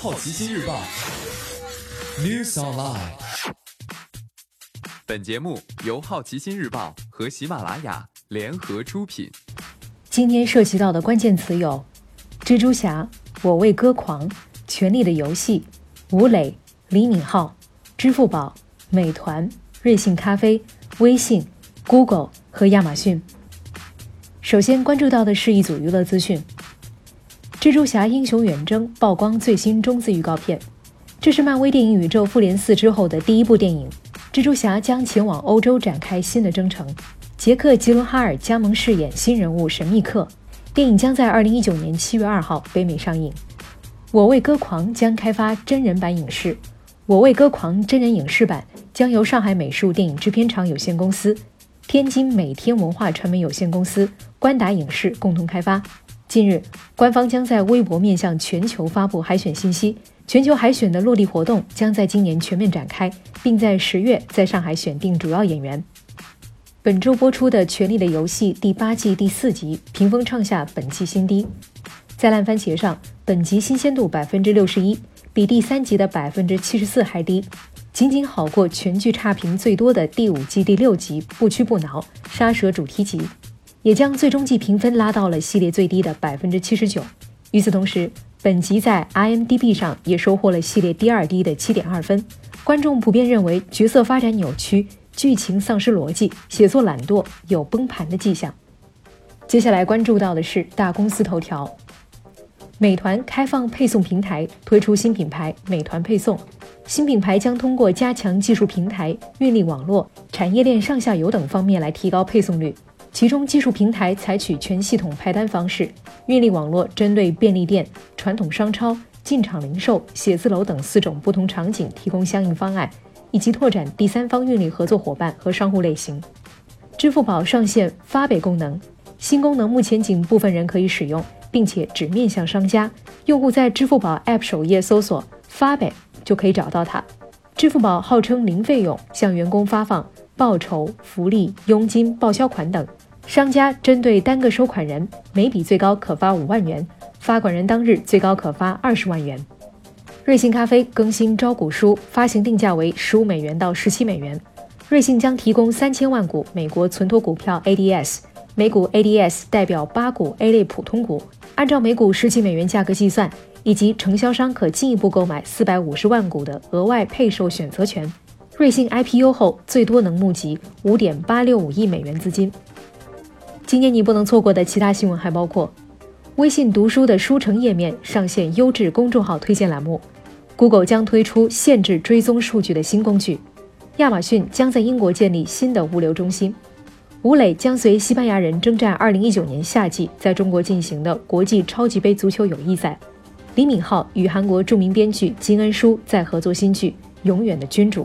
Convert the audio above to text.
好奇心日报 News Online。本节目由好奇心日报和喜马拉雅联合出品。今天涉及到的关键词有：蜘蛛侠、我为歌狂、权力的游戏、吴磊、李敏镐、支付宝、美团、瑞幸咖啡、微信、Google 和亚马逊。首先关注到的是一组娱乐资讯。《蜘蛛侠：英雄远征》曝光最新中字预告片，这是漫威电影宇宙复联四之后的第一部电影。蜘蛛侠将前往欧洲展开新的征程，杰克·吉伦哈尔加盟饰演新人物神秘客。电影将在二零一九年七月二号北美上映。《我为歌狂》将开发真人版影视，《我为歌狂》真人影视版将由上海美术电影制片厂有限公司、天津美天文化传媒有限公司、关达影视共同开发。近日，官方将在微博面向全球发布海选信息。全球海选的落地活动将在今年全面展开，并在十月在上海选定主要演员。本周播出的《权力的游戏》第八季第四集评分创下本季新低。在烂番茄上，本集新鲜度百分之六十一，比第三集的百分之七十四还低，仅仅好过全剧差评最多的第五季第六集《不屈不挠》杀蛇主题集。也将最终季评分拉到了系列最低的百分之七十九。与此同时，本集在 IMDB 上也收获了系列第二低的七点二分。观众普遍认为角色发展扭曲，剧情丧失逻辑，写作懒惰，有崩盘的迹象。接下来关注到的是大公司头条：美团开放配送平台，推出新品牌美团配送。新品牌将通过加强技术平台、运力网络、产业链上下游等方面来提高配送率。其中，技术平台采取全系统派单方式，运力网络针对便利店、传统商超、进场零售、写字楼等四种不同场景提供相应方案，以及拓展第三方运力合作伙伴和商户类型。支付宝上线发北功能，新功能目前仅部分人可以使用，并且只面向商家。用户在支付宝 App 首页搜索“发北”就可以找到它。支付宝号称零费用向员工发放。报酬、福利、佣金、报销款等，商家针对单个收款人，每笔最高可发五万元，发款人当日最高可发二十万元。瑞幸咖啡更新招股书，发行定价为十五美元到十七美元。瑞幸将提供三千万股美国存托股票 ADS，每股 ADS 代表八股 A 类普通股，按照每股十几美元价格计算，以及承销商可进一步购买四百五十万股的额外配售选择权。瑞幸 IPO 后，最多能募集五点八六五亿美元资金。今年你不能错过的其他新闻还包括：微信读书的书城页面上线优质公众号推荐栏目；Google 将推出限制追踪数据的新工具；亚马逊将在英国建立新的物流中心；吴磊将随西班牙人征战二零一九年夏季在中国进行的国际超级杯足球友谊赛；李敏镐与韩国著名编剧金恩淑在合作新剧《永远的君主》。